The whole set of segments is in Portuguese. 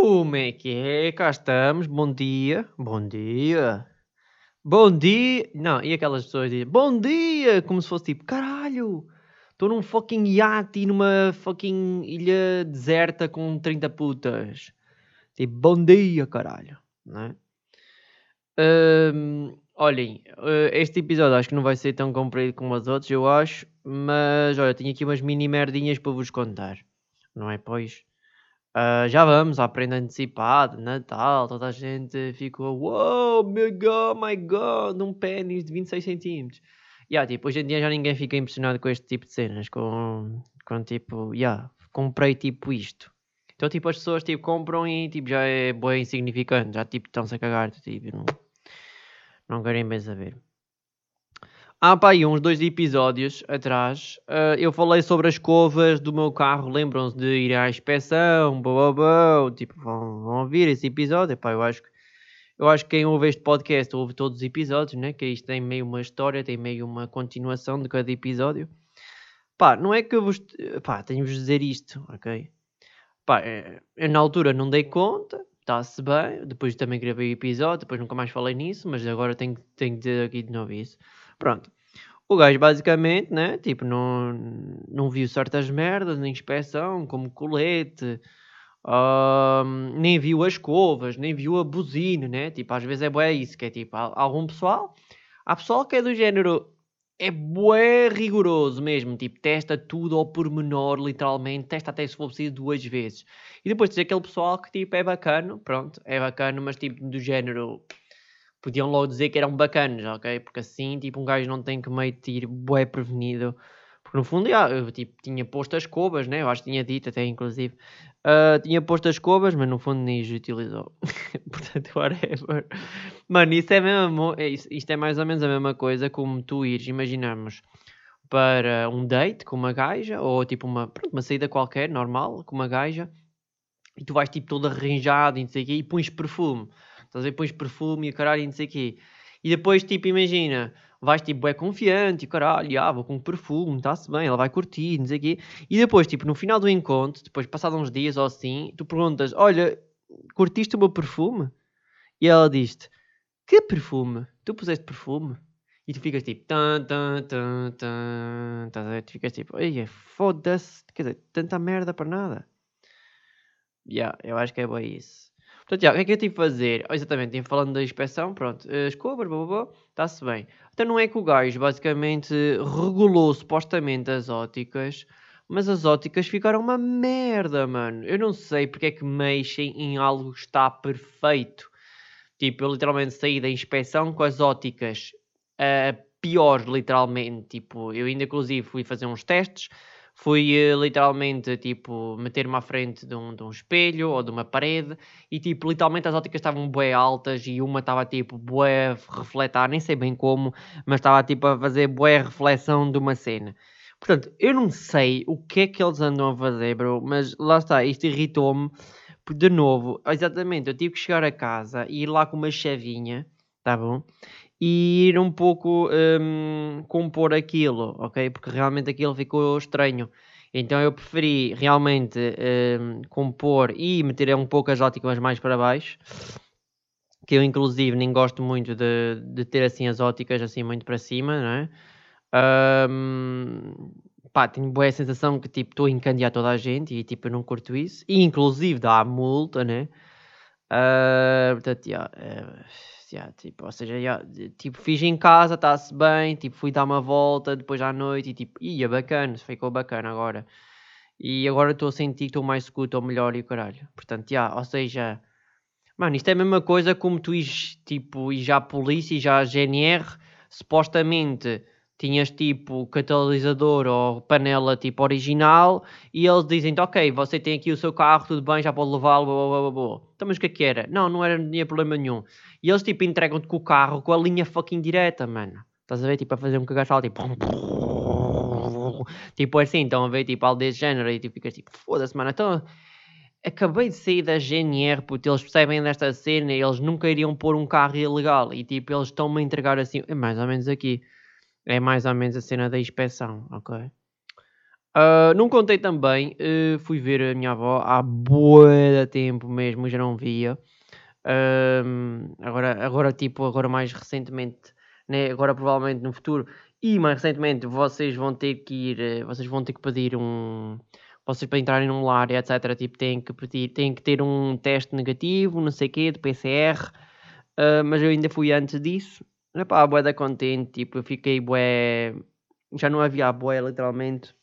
Como é que é? Cá estamos. Bom dia. Bom dia. Bom dia. Não, e aquelas pessoas dizem bom dia, como se fosse tipo caralho. Estou num fucking iate numa fucking ilha deserta com 30 putas. Tipo, bom dia, caralho. Não é? Hum, olhem, eh, este episódio acho que não vai ser tão comprido como os outros, eu acho. Mas olha, tenho aqui umas mini merdinhas para vos contar. Não é, pois? Uh, já vamos à prenda antecipada, Natal, toda a gente ficou, wow, my god, my god, um pênis de 26 centímetros. Yeah, tipo, hoje em dia já ninguém fica impressionado com este tipo de cenas, com, com tipo, yeah, comprei tipo isto. Então, tipo, as pessoas tipo, compram e tipo, já é bem insignificante, já tipo, estão-se a cagar, tipo, não, não querem bem saber. Há pá, aí uns dois episódios atrás, uh, eu falei sobre as escovas do meu carro. Lembram-se de ir à inspeção, tipo, vão, vão ouvir esse episódio. Pá, eu acho que eu acho que quem ouve este podcast ouve todos os episódios, né? Que isto tem meio uma história, tem meio uma continuação de cada episódio. Pá, não é que eu vos. Pá, tenho-vos dizer isto, ok? Pá, eh, eu na altura não dei conta, está-se bem. Depois também gravei o episódio, depois nunca mais falei nisso, mas agora tenho, tenho que dizer aqui de novo isso. Pronto. O gajo basicamente, né? Tipo, não, não viu certas merdas na inspeção, como colete, nem viu as escovas, nem viu a buzina, né? Tipo, às vezes é bué isso, que é tipo, há, algum pessoal, há pessoal que é do género, é bué rigoroso mesmo, tipo, testa tudo ao pormenor, literalmente, testa até se for preciso duas vezes. E depois tem aquele pessoal que, tipo, é bacana, pronto, é bacana, mas tipo, do género podiam logo dizer que eram bacanas, ok? Porque assim, tipo, um gajo não tem que meio ir bué prevenido. Porque no fundo, já, eu tipo, tinha posto as cobas, né? Eu acho que tinha dito até, inclusive. Uh, tinha posto as cobas, mas no fundo nem as utilizou. Portanto, whatever. Mano, isso é mesmo, é, isto é mais ou menos a mesma coisa como tu ires, imaginamos, para um date com uma gaja, ou tipo uma, pronto, uma saída qualquer, normal, com uma gaja, e tu vais tipo todo arranjado e não sei o quê, e pões perfume. Estás a ver? Perfume e caralho e não sei o quê. E depois, tipo, imagina, vais tipo, é confiante e caralho, ah, vou com perfume, está-se bem, ela vai curtir, não sei o quê. E depois, tipo, no final do encontro, depois passados uns dias ou assim, tu perguntas, olha, curtiste o meu perfume? E ela diz-te, que perfume? Tu puseste perfume? E tu ficas tipo, tan, tan, tan, tan, ver? Tu ficas tipo, ai, foda-se, quer dizer, tanta merda para nada. Yeah, eu acho que é bem isso. Portanto, já, o que é que eu tive a fazer? Oh, exatamente, falando da inspeção, pronto, as cobras, está-se bem. Então não é que o gajo basicamente regulou supostamente as óticas, mas as óticas ficaram uma merda, mano. Eu não sei porque é que mexem em algo que está perfeito. Tipo, eu literalmente saí da inspeção com as óticas uh, piores, literalmente. Tipo, eu ainda inclusive fui fazer uns testes fui uh, literalmente tipo meter-me à frente de um, de um espelho ou de uma parede e tipo literalmente as óticas estavam bué altas e uma estava tipo bué refletar, nem sei bem como, mas estava tipo a fazer bué reflexão de uma cena. Portanto, eu não sei o que é que eles andam a fazer, bro, mas lá está, isto irritou-me. De novo, exatamente, eu tive que chegar a casa e ir lá com uma chavinha, tá bom? E ir um pouco um, compor aquilo, ok? Porque realmente aquilo ficou estranho. Então eu preferi realmente um, compor e meter um pouco as óticas mais para baixo. Que eu inclusive nem gosto muito de, de ter assim as óticas assim muito para cima, não é? Um, pá, tenho boa sensação que tipo estou a encandear toda a gente e tipo eu não curto isso. E inclusive dá multa, né? Uh, portanto, yeah, uh, yeah, tipo, ou seja, yeah, tipo, fiz em casa, está-se bem, tipo, fui dar uma volta depois à noite e tipo, ia bacana, ficou bacana agora. E agora estou a sentir que estou mais seguro, estou melhor e o caralho. Portanto, yeah, ou seja, mano, isto é a mesma coisa como tu tipo, e já a polícia e já a GNR, supostamente tinhas tipo catalisador ou panela tipo original e eles dizem ok, você tem aqui o seu carro, tudo bem, já pode levá-lo, blá, blá, blá, Então mas o que é que era? Não, não era, tinha problema nenhum. E eles tipo entregam-te com o carro com a linha fucking direta, mano. Estás a ver? Tipo a fazer um cagaçal, tipo... Tipo assim, estão a ver tipo algo desse género e tipo ficas tipo, foda-se, mano, então... Acabei de sair da GNR, porque eles percebem desta cena e eles nunca iriam pôr um carro ilegal. E tipo, eles estão-me a entregar assim, é mais ou menos aqui. É mais ou menos a cena da inspeção, ok? Uh, não contei também, uh, fui ver a minha avó há de tempo mesmo, já não via. Uh, agora, agora, tipo, agora mais recentemente, né? agora provavelmente no futuro, e mais recentemente vocês vão ter que ir, eh, vocês vão ter que pedir um, vocês para entrarem num lar, etc, tipo, têm que pedir, têm que ter um teste negativo, não sei o quê, de PCR, uh, mas eu ainda fui antes disso, epá, bué da contente, tipo, eu fiquei bué, já não havia bué, literalmente,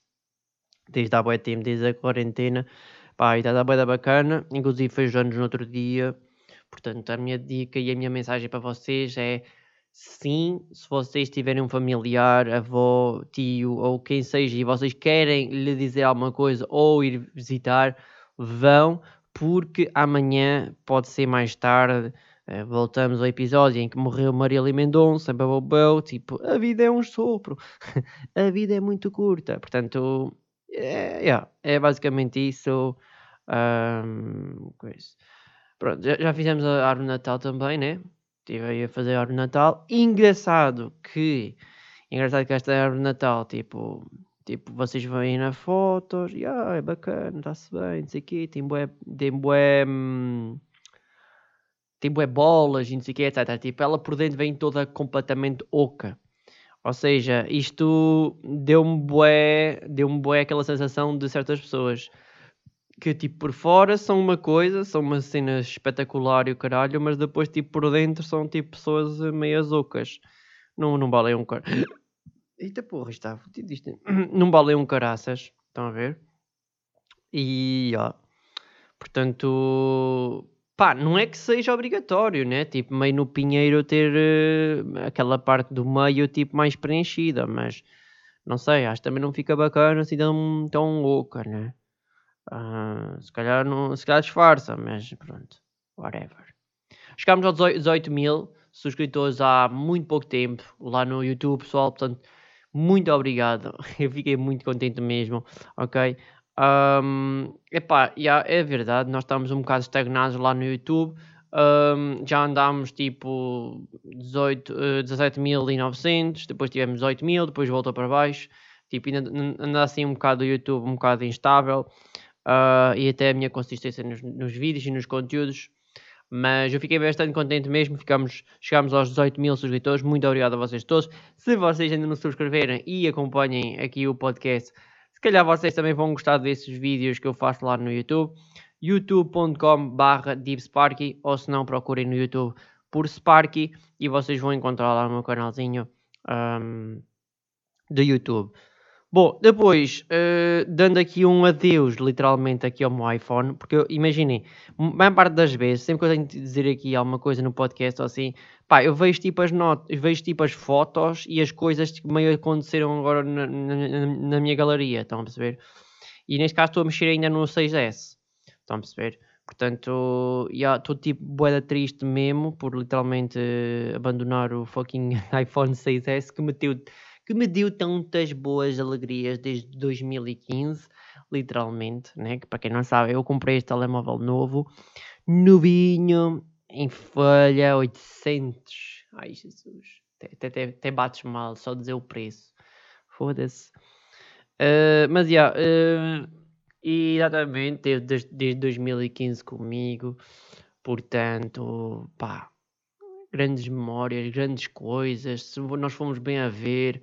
desde há bué tempo, desde a quarentena, pá, e está bué da bacana, inclusive fez anos no outro dia, portanto, a minha dica e a minha mensagem para vocês é, sim, se vocês tiverem um familiar, avó, tio ou quem seja, e vocês querem lhe dizer alguma coisa ou ir visitar, vão, porque amanhã pode ser mais tarde, voltamos ao episódio em que morreu Marília Mendonça, bababau, tipo, a vida é um sopro, a vida é muito curta, portanto, é, é, é basicamente isso. Um, Pronto, já, já, fizemos a árvore Natal também, né? Estive aí a fazer a árvore Natal. Engraçado que, engraçado que esta árvore Natal, tipo, tipo, vocês veem na fotos, e ah, é bacana, está-se bem, não sei o quê, tem bué, tem bué, hum, tem bué bolas e não sei o quê, etc. Tipo, ela por dentro vem toda completamente oca. Ou seja, isto deu-me bué, deu-me bué aquela sensação de certas pessoas que tipo por fora são uma coisa, são uma cena espetacular e o caralho, mas depois tipo por dentro são tipo pessoas meias ocas. Não, não valem um car... Eita porra, está fodido isto. Não valem um caraças, estão a ver? E ó, portanto, Pá, não é que seja obrigatório, né? Tipo, meio no pinheiro ter uh, aquela parte do meio tipo mais preenchida, mas não sei, acho que também não fica bacana assim tão, tão louca, né? Uh, se calhar não, se calhar disfarça, mas pronto, whatever. Chegámos aos 18 mil subscritores há muito pouco tempo lá no YouTube, pessoal, portanto, muito obrigado. Eu fiquei muito contente mesmo, ok? Um, epá, yeah, é verdade, nós estamos um bocado estagnados lá no YouTube. Um, já andámos tipo 18, uh, 17.900, depois tivemos 18.000, depois voltou para baixo. Tipo, ainda anda assim um bocado o YouTube, um bocado instável. Uh, e até a minha consistência nos, nos, vídeos e nos conteúdos. Mas eu fiquei bastante contente mesmo. Ficamos, chegámos aos 18 mil subscritores. Muito obrigado a vocês todos. Se vocês ainda não subscreverem e acompanhem aqui o podcast calhar vocês também vão gostar desses vídeos que eu faço lá no YouTube. youtube.com barra deepsparky ou se não procurem no YouTube por Sparky e vocês vão encontrar lá no meu canalzinho um, do YouTube. Bom, depois, uh, dando aqui um adeus, literalmente, aqui ao meu iPhone, porque imaginem, maior parte das vezes, sempre que eu tenho de dizer aqui alguma coisa no podcast ou assim, pá, eu vejo tipo as notas, vejo tipo as fotos e as coisas que meio aconteceram agora na, na, na, minha galeria, estão a perceber? E neste caso estou a mexer ainda no 6S, estão a perceber? Portanto, estou tipo boeda triste mesmo por literalmente abandonar o fucking iPhone 6S que meteu que me deu tantas boas alegrias desde 2015, literalmente, né? Que para quem não sabe, eu comprei este telemóvel novo, novinho, em folha, 800. Ai, Jesus. Até, até, até bates mal só dizer o preço. Foda-se. Uh, mas, já, yeah, uh, exatamente, desde, desde 2015 comigo, portanto, pá, grandes memórias, grandes coisas. Se nós fomos bem a ver,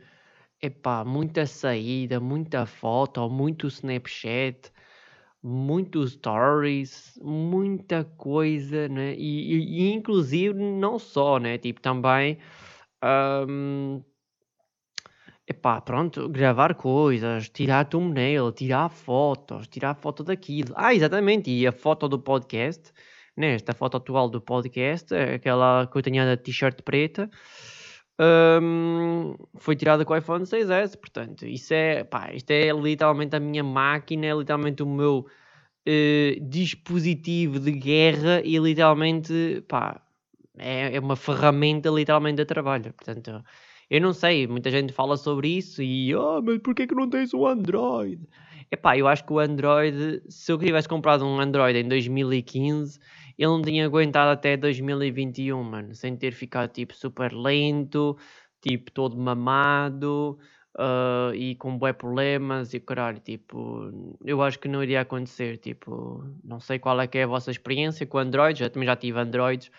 epá, muita saída, muita foto, muito Snapchat, muitos stories, muita coisa, né? E, e, e inclusive não só, né? Tipo, também. Um, epá, pronto, gravar coisas, tirar thumbnail, tirar fotos, tirar foto daquilo. Ah, exatamente, e a foto do podcast nesta foto atual do podcast, é aquela que eu tinha da t-shirt preta, um, foi tirada com o iPhone 6S. Portanto, isso é, pá, isto é literalmente a minha máquina, é literalmente o meu uh, dispositivo de guerra e literalmente, pá, é, é uma ferramenta literalmente de trabalho. Portanto, eu não sei, muita gente fala sobre isso e, oh, mas porquê que não tens um Android? Epá, eu acho que o Android, se eu tivesse comprado um Android em 2015, ele não tinha aguentado até 2021, mano, sem ter ficado tipo super lento, tipo todo mamado, uh, e com bué problemas e caralho, tipo, eu acho que não iria acontecer, tipo, não sei qual é que é a vossa experiência com Android, já, também já tive Androids,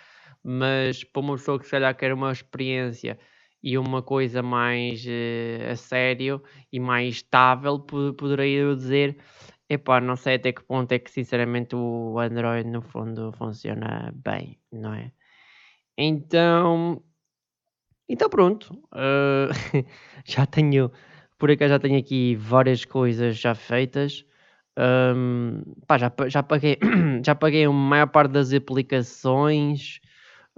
mas para uma pessoa que se calhar quer uma experiência e uma coisa mais uh, a sério e mais estável, poderia eu dizer, epá, não sei até que ponto é que sinceramente o Android no fundo funciona bem, não é? Então, então pronto, uh, já tenho, por acaso já tenho aqui várias coisas já feitas. Um, pá, já, já, paguei, já paguei a maior parte das aplicações,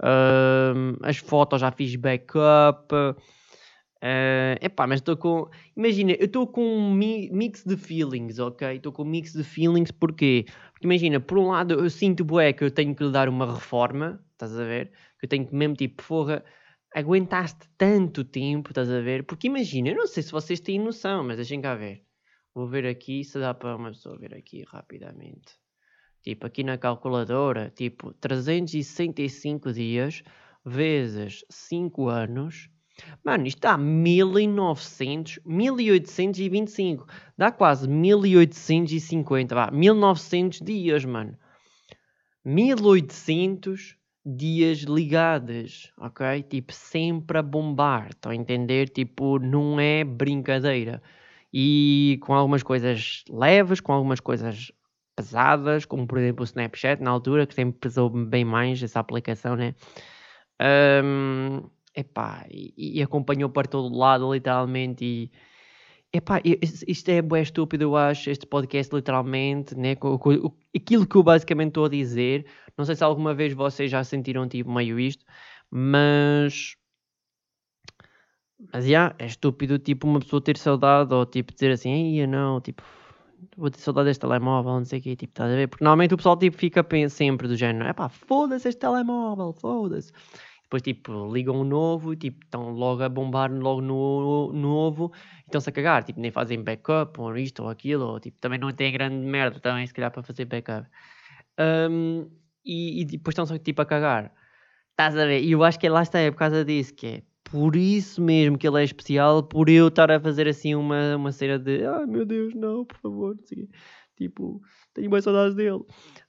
um, as fotos já fiz backup. Uh, epá, mas estou com. Imagina, eu estou com um mi mix de feelings, ok? Estou com um mix de feelings porquê? Porque imagina, por um lado eu sinto bué que eu tenho que lhe dar uma reforma, estás a ver? Que eu tenho que mesmo tipo, porra, aguentaste tanto tempo, estás a ver? Porque imagina, eu não sei se vocês têm noção, mas deixem cá ver. Vou ver aqui se dá para uma pessoa ver aqui rapidamente. Tipo, aqui na calculadora, tipo, 365 dias vezes 5 anos. Mano, isto dá 1900, 1825. Dá quase 1850, vá, 1900 dias, mano. 1800 dias ligados, ok? Tipo, sempre a bombar, estão a entender? Tipo, não é brincadeira. E com algumas coisas leves, com algumas coisas pesadas, como por exemplo o Snapchat, na altura, que sempre pesou bem mais essa aplicação, né? Um, epá, e, e acompanhou para todo lado, literalmente, e Epá, isto é bem estúpido, eu acho, este podcast, literalmente, né? Aquilo que eu basicamente estou a dizer, não sei se alguma vez vocês já sentiram tipo meio isto, mas. Mas já, yeah, é estúpido, tipo, uma pessoa ter saudade ou tipo dizer assim, ia não, tipo, vou ter saudade deste telemóvel, não sei o quê, tipo, estás a ver? Porque normalmente o pessoal tipo fica sempre do género, é pá, foda-se este telemóvel, foda-se. Depois, tipo, ligam um novo tipo, estão logo a bombar logo no, novo e estão-se a cagar. Tipo, nem fazem backup ou isto ou aquilo. Ou, tipo, também não tem grande merda também, se calhar, para fazer backup. Um, e, e, depois estão-se, tipo, a cagar. Estás a ver? E eu acho que lá está, é por causa disso, que é por isso mesmo que ele é especial, por eu estar a fazer assim uma, uma cena de ah, meu Deus, não, por favor, tipo, tenho mais saudades dele.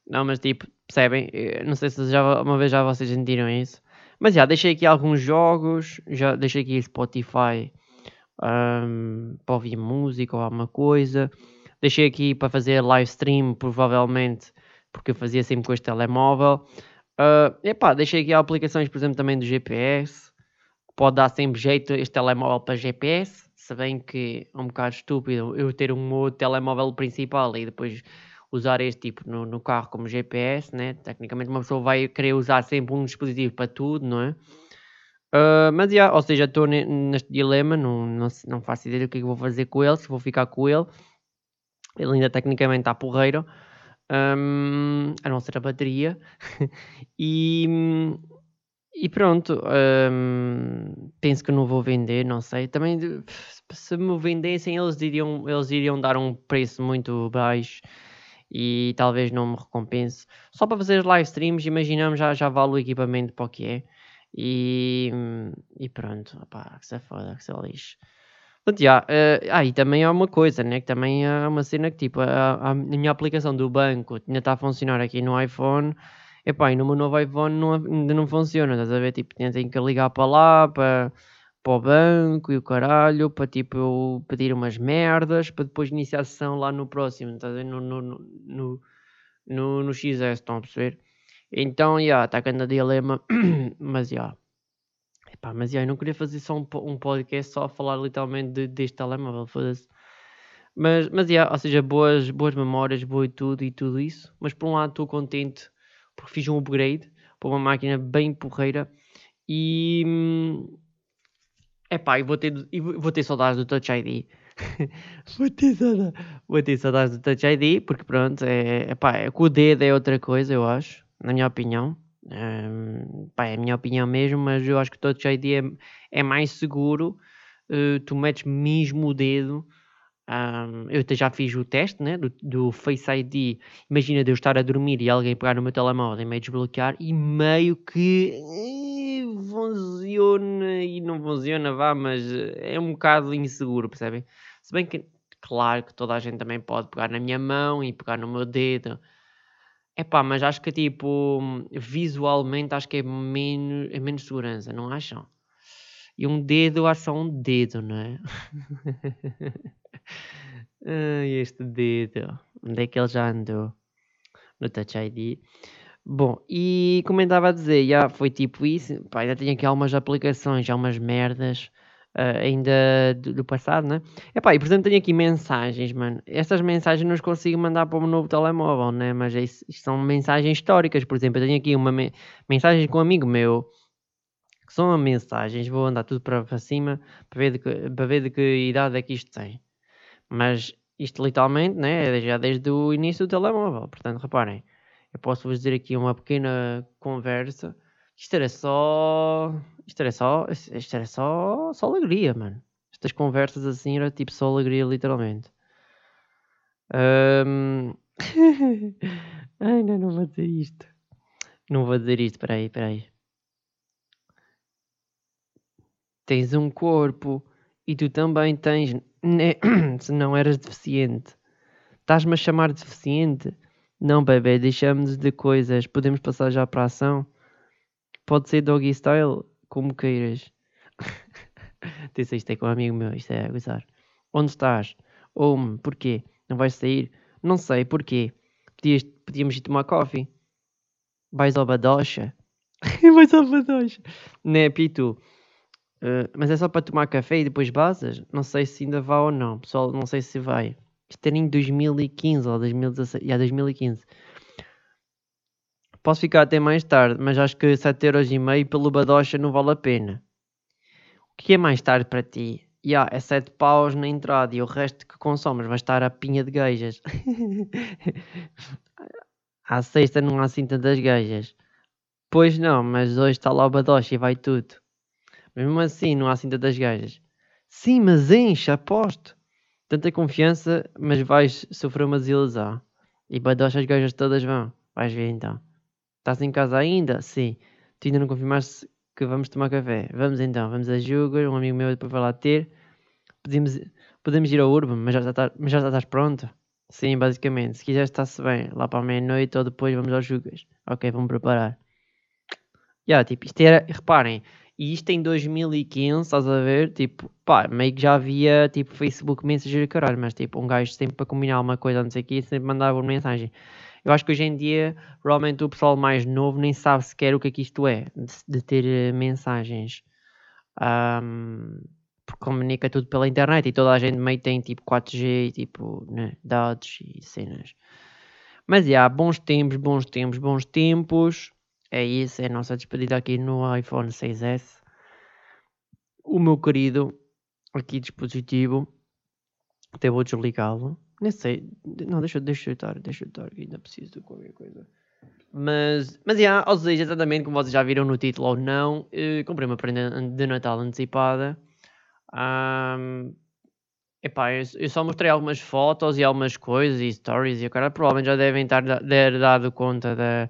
Não, mas tipo, percebem? não sei se já uma vez já vocês sentiram isso. Mas já, deixei aqui alguns jogos, já deixei aqui Spotify um, para ouvir música ou alguma coisa. Deixei aqui para fazer live stream, provavelmente, porque eu fazia sempre com este telemóvel. Uh, epá, deixei aqui aplicações, por exemplo, também do GPS. Pode dar sempre jeito este telemóvel para GPS. Se bem que é um bocado estúpido eu ter um outro telemóvel principal e depois usar este tipo no, no carro como GPS, né? Tecnicamente uma pessoa vai querer usar sempre um dispositivo para tudo, não é? Uh, mas, yeah, ou seja, estou neste dilema, não, não, não faço ideia do que, é que vou fazer com ele, se vou ficar com ele. Ele ainda tecnicamente está porreiro, um, a não ser a bateria. e, e pronto, um, penso que não vou vender, não sei. Também, se me vendessem, eles iriam, eles iriam dar um preço muito baixo e talvez não me recompense. Só para fazer live streams, imaginamos, já, já vale o equipamento para o que é. E, e pronto, opá, que se foda, que se lixo. Portanto, já, uh, ah, e também há uma coisa, né? Que também há uma cena que, tipo, a, a minha aplicação do banco ainda está a funcionar aqui no iPhone. Epá, e no meu novo iPhone não, ainda não funciona, estás a ver? Tipo, tenho que ligar para lá, para para o banco e o caralho, para tipo eu pedir umas merdas, para depois iniciar a sessão lá no próximo, estás a ver? No, no, no, no, no XS, estão a perceber? Então, já, yeah, está a dilema, mas já. Yeah. Epá, mas yeah, eu não queria fazer só um, um podcast só a falar literalmente de, deste telemóvel, foda-se. Mas, mas yeah, ou seja, boas, boas memórias, boa e tudo e tudo isso. Mas por um lado estou contente porque fiz um upgrade para uma máquina bem porreira e, hum, Epá, e vou ter, vou ter saudades do Touch ID. vou, ter saudades, vou ter saudades do Touch ID, porque pronto, é, epá, é, com o dedo é outra coisa, eu acho, na minha opinião. Um, pá, é a minha opinião mesmo, mas eu acho que o Touch ID é, é mais seguro. Uh, tu metes mesmo o dedo. Um, eu já fiz o teste né, do, do, Face ID. Imagina de eu estar a dormir e alguém pegar no meu telemóvel e meio desbloquear e meio que funciona e não funciona, vá, mas é um bocado inseguro, percebem? Se bem que, claro que toda a gente também pode pegar na minha mão e pegar no meu dedo. É pá, mas acho que tipo, visualmente acho que é menos, é menos segurança, não acham? E um dedo, acho só um dedo, não é? Este dedo. Onde é que ele já andou? No Touch ID. Bom, e como eu estava a dizer, já foi tipo isso. Pá, ainda tenho aqui algumas aplicações, algumas merdas uh, ainda do, do, passado, né? Epá, e portanto tenho aqui mensagens, mano. Estas mensagens não as consigo mandar para o meu novo telemóvel, né? Mas é isso, são mensagens históricas. Por exemplo, eu tenho aqui uma me mensagem com um amigo meu que são mensagens, vou andar tudo para, para cima para ver, de que, para ver de que idade é que isto tem. Mas isto literalmente, né? É já desde o início do telemóvel. Portanto, reparem, eu posso vos dizer aqui uma pequena conversa. Isto era só isto era só, isto era só, só alegria, mano. Estas conversas assim era tipo só alegria, literalmente. Um... Ai, não, não vou dizer isto. Não vou dizer isto, peraí, peraí. Tens um corpo e tu também tens, né? se não eras deficiente. Estás-me a chamar de deficiente? Não, bebê, deixamos de coisas. Podemos passar já para a ação? Pode ser doggy style? como queiras. Disse isto é com um amigo meu, isto é a gozar. Onde estás? Oume, porquê? Não vais sair? Não sei, porquê? Podias, podíamos ir tomar coffee. Vais ao Badocha? vais ao Badocha? Né, Pitu? Uh, mas é só para tomar café e depois basas? Não sei se ainda vai ou não. Pessoal, não sei se vai. Isto era em 2015 ou 2016. Já, 2015. Posso ficar até mais tarde, mas acho que 7,5€ pelo Badocha não vale a pena. O que é mais tarde para ti? Yeah, é 7 paus na entrada e o resto que consomes vai estar a pinha de gajas. à sexta não há assim tantas gajas. Pois não, mas hoje está lá o Badocha e vai tudo. Mesmo assim não há assim tantas gajas. Sim, mas enche, aposto. Tanta confiança, mas vais sofrer uma desilusão. E Badocha as gajas todas vão. Vais ver então. Estás em casa ainda? Sim. Tu ainda não confirmaste que vamos tomar café? Vamos então, vamos a Jugar, um amigo meu depois vai lá ter. Podemos, podemos ir ao Urban, mas já, está, mas já estás pronto? Sim, basicamente. Se quiseres, está-se bem. Lá para a meia-noite ou depois vamos aos Jugas. Ok, vamos preparar. Já, yeah, tipo, isto era, reparem, e isto em 2015, estás a ver? Tipo, pá, meio que já havia, tipo, Facebook Messenger caralho, mas tipo, um gajo sempre para combinar uma coisa, não sei o que, sempre mandava uma mensagem. Eu acho que hoje em dia, provavelmente o pessoal mais novo nem sabe sequer o que é que isto é, de, de ter uh, mensagens. Um, porque comunica tudo pela internet e toda a gente meio tem tipo 4G, tipo, né, dados e cenas. Mas já, yeah, bons tempos, bons tempos, bons tempos. É isso, é a nossa despedida aqui no iPhone 6S. O meu querido aqui dispositivo. Até vou desligá-lo. Nem sei. Não, deixa, deixa eu estar, deixa eu estar, ainda preciso de qualquer coisa. Mas, mas yeah, ou seja, exatamente como vocês já viram no título ou não, eh, comprei uma prenda de Natal antecipada. Um, epá, eu, só mostrei algumas fotos e algumas coisas e stories e o cara provavelmente já devem estar, dado conta da,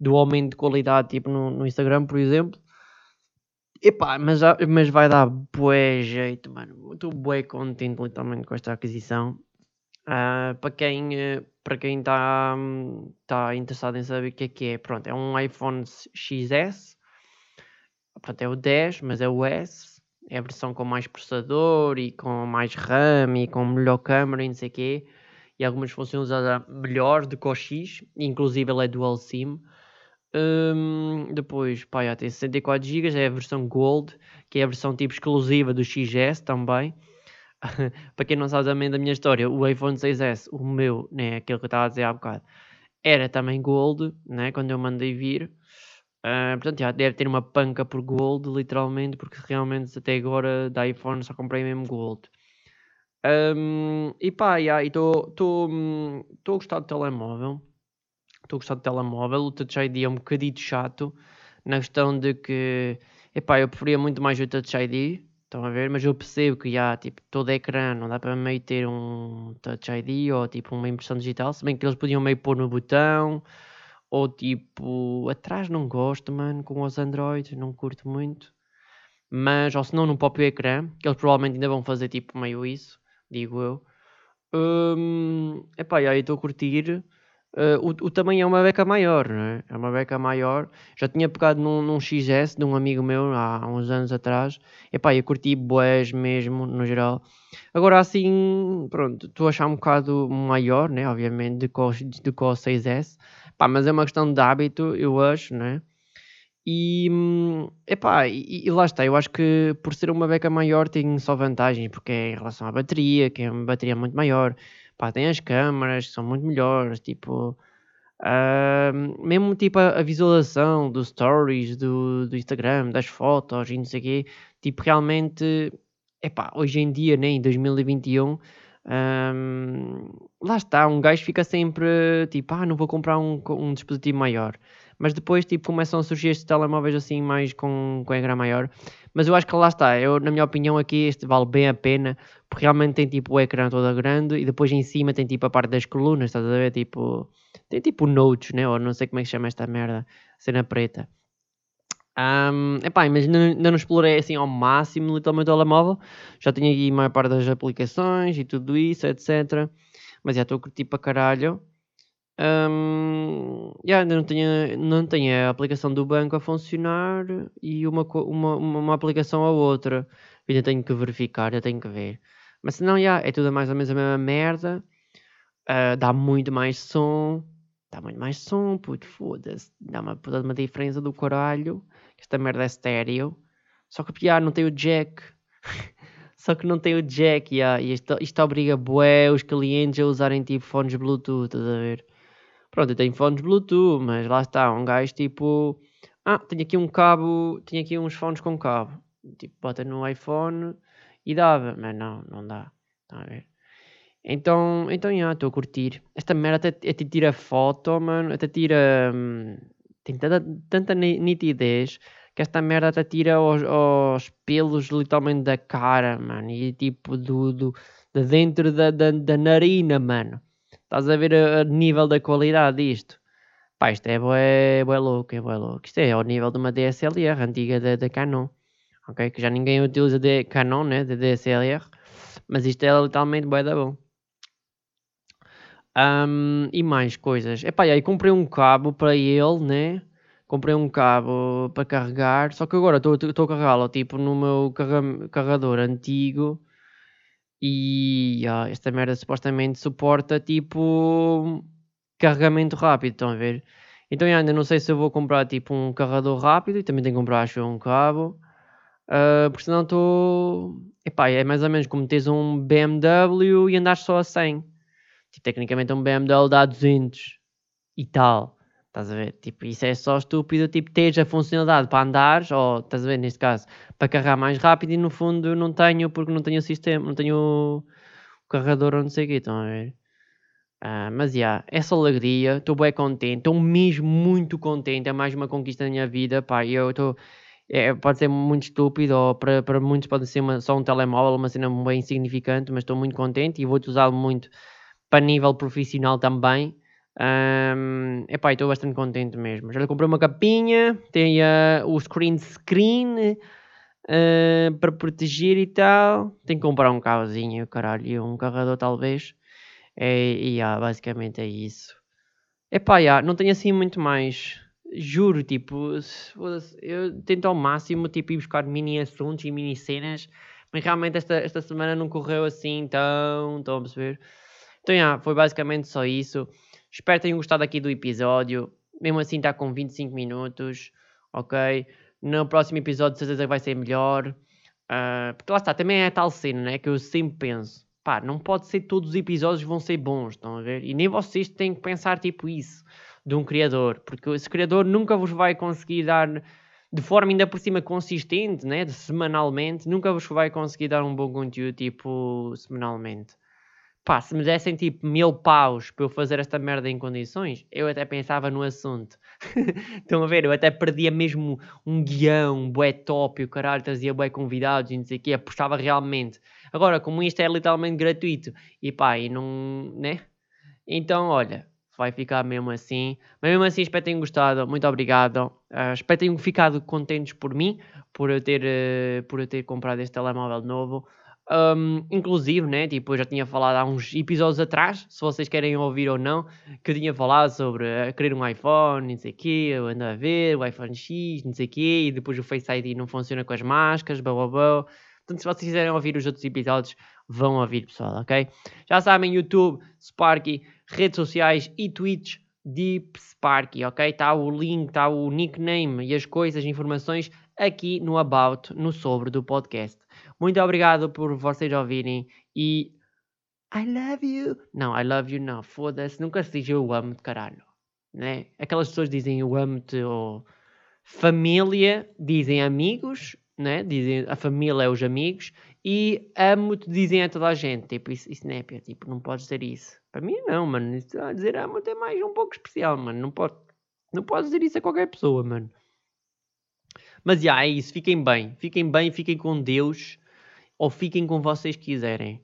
do aumento de qualidade tipo no, no Instagram, por exemplo. Epá, mas, mas vai dar bué jeito, mano. Estou bué contente literalmente com esta aquisição. Uh, para quem uh, para quem está tá interessado em saber o que é que é, pronto, é um iPhone XS, pronto, é o 10, mas é o S, é a versão com mais processador e com mais RAM e com melhor câmera e não sei o quê, e algumas funções melhores do que o X, inclusive ele é dual SIM. Um, depois, pá, já tem 64 GB, é a versão Gold, que é a versão tipo exclusiva do XS também. para quem não sabe também da minha história, o iPhone 6S, o meu, né, aquele que eu estava a dizer há bocado, era também Gold, né, quando eu mandei vir. Uh, portanto, já deve ter uma panca por Gold, literalmente, porque realmente até agora da iPhone só comprei mesmo Gold. Um, e pá, estou hum, a gostar do telemóvel. Estou a gostar do telemóvel. O Touch ID é um bocadito chato na questão de que, epá, eu preferia muito mais o Touch ID Estão a ver? Mas eu percebo que já, tipo, todo ecrã não dá para meio ter um Touch ID ou tipo uma impressão digital, se bem que eles podiam meio pôr no botão Ou tipo, atrás não gosto, mano, com os Androids, não curto muito. Mas, ou se não, no próprio ecrã, que eles provavelmente ainda vão fazer tipo meio isso, digo eu. Hum, epá, aí estou a curtir. Uh, o, o tamanho é uma beca maior, não é? É uma beca maior. Já tinha pegado num, num XS de um amigo meu há, uns anos atrás. Epá, eu curti boés mesmo, no geral. Agora assim, pronto, estou a achar um bocado maior, né? Obviamente, do que o, do que o 6S. Pá, mas é uma questão de hábito, eu acho, né? E, epá, e, e lá está, eu acho que por ser uma beca maior tem só vantagens, porque é em relação à bateria, que é uma bateria muito maior, pá, tem as câmaras que são muito melhores, tipo, uh, mesmo tipo a, a, visualização dos stories do, do Instagram, das fotos e não sei o quê, tipo, realmente, epá, hoje em dia, nem né, em 2021, um, lá está, um gajo fica sempre tipo, ah, não vou comprar um, um dispositivo maior. Mas depois, tipo, começam a surgir estes telemóveis assim, mais com, com ecrã maior. Mas eu acho que lá está, eu, na minha opinião, aqui este vale bem a pena, porque realmente tem tipo o ecrã todo grande e depois em cima tem tipo a parte das colunas, estás a ver? Tipo, tem tipo notes, né? Ou não sei como é que chama esta merda, cena preta. Um, epá, mas ainda não explorei assim ao máximo literalmente o telemóvel. Já tenho aqui a maior parte das aplicações e tudo isso, etc. Mas já estou a curtir para caralho. Um, yeah, ainda não tenho, não tenho a aplicação do banco a funcionar e uma, uma, uma, aplicação a outra. Ainda tenho que verificar, tenho que ver. Mas se não, yeah, é tudo mais ou menos a mesma merda. Uh, dá muito mais som. Dá muito mais som, puto, foda-se. Dá uma, uma diferença do caralho. Esta merda é estéreo. Só que, yeah, não tem o jack. Só que não tem o jack, yeah. e isto, isto obriga bué os clientes a usarem tipo fones Bluetooth, estás a ver? Pronto, eu tenho fones Bluetooth, mas lá está, um gajo tipo. Ah, tenho aqui um cabo, tenho aqui uns fones com cabo. Tipo, bota no iPhone e dava, mas não, não dá. Está a ver? Então, então, já, estou a curtir. Esta merda até, até tira foto, mano, até tira. Hum, tem tanta, tanta nitidez que esta merda até tira os, os pelos literalmente da cara, mano, e tipo do, do de dentro da, da, da narina, mano. Estás a ver o nível da qualidade disto? Pá, isto é bué, louco, é bué louco. Isto é ao nível de uma DSLR antiga da, da Canon. Ok? Que já ninguém utiliza de Canon, né? De DSLR. Mas isto é literalmente bué da bom. Um, e mais coisas. Epá, e aí comprei um cabo para ele, né? Comprei um cabo para carregar. Só que agora estou a carregá-lo tipo no meu carregador antigo e esta merda supostamente suporta tipo carregamento rápido, estão a ver? Então ainda não sei se eu vou comprar tipo um carregador rápido e também tenho que comprar acho um cabo. Uh, porque senão estou. Epá, é mais ou menos como tens um BMW e andas só a 100. Tipo, tecnicamente um BMW dá 200 e tal. Estás a ver? Tipo, isso é só estúpido, tipo, teres a funcionalidade para andares, ou, estás a ver, neste caso, para carregar mais rápido e no fundo não tenho, porque não tenho o sistema, não tenho o, carregador ou não sei o quê, estão a ver? Uh, mas, já, yeah, essa alegria, estou bem contente, estou mesmo muito contente, é mais uma conquista da minha vida, pá, eu estou... É, pode ser muito estúpido, ou para, para muitos pode ser uma, só um telemóvel, uma cena bem insignificante, mas estou muito contente e vou-te usá-lo muito para nível profissional também. Um, epá, estou bastante contente mesmo. Já lhe comprei uma capinha, tem uh, o screen screen uh, para proteger e tal. Tenho que comprar um carrozinho, caralho, um carregador talvez. É, e yeah, basicamente é isso. Epá, yeah, não tenho assim muito mais. Juro, tipo, eu tento ao máximo tipo, ir buscar mini assuntos e mini cenas, mas realmente esta, esta semana não correu assim tão. Estão a perceber? Então, yeah, foi basicamente só isso. Espero que tenham gostado aqui do episódio. Mesmo assim está com 25 minutos, ok? No próximo episódio certeza vai ser melhor. Uh, porque lá está, também é tal cena, né? Que eu sempre penso. Pá, não pode ser todos os episódios vão ser bons, estão a ver? E nem vocês têm que pensar tipo isso de um criador. Porque esse criador nunca vos vai conseguir dar de forma ainda por cima consistente, né? De semanalmente, nunca vos vai conseguir dar um bom conteúdo tipo semanalmente pá, se me dessem tipo mil paus para eu fazer esta merda em condições, eu até pensava no assunto. Estão a ver? Eu até perdia mesmo um guião, bué top, o caralho trazia bué convidados e não sei o quê, apostava realmente. Agora, como isto é literalmente gratuito, e pá, e não, né? Então, olha, vai ficar mesmo assim. Mas mesmo assim, espero que tenham gostado. Muito obrigado. Uh, espero que tenham ficado contentes por mim, por eu ter, uh, por eu ter comprado este telemóvel novo. Um, inclusive, né, tipo, eu já tinha falado há uns episódios atrás, se vocês querem ouvir ou não, que eu tinha falado sobre uh, querer um iPhone, não sei o quê, eu ando a ver, o iPhone X, não sei o quê, e depois o Face ID não funciona com as máscaras, blá blá blá. Portanto, se vocês quiserem ouvir os outros episódios, vão ouvir, pessoal, ok? Já sabem, YouTube, Sparky, redes sociais e Twitch, Deep Sparky, ok? Está o link, está o nickname e as coisas, informações aqui no About, no sobre do podcast. Muito obrigado por vocês ouvirem e I love you. Não, I love you não, foda-se, nunca se diz eu amo-te, caralho. Né? Aquelas pessoas dizem eu amo-te ou família, dizem amigos, né? dizem a família é os amigos e amo-te dizem a toda a gente. Tipo, isso, isso não é, tipo, não podes dizer isso. Para mim não, mano. Isso, dizer amo-te é mais um pouco especial, mano. Não pode, não pode dizer isso a qualquer pessoa, mano. Mas já, é isso. Fiquem bem. Fiquem bem, fiquem com Deus. Ou fiquem com vocês quiserem.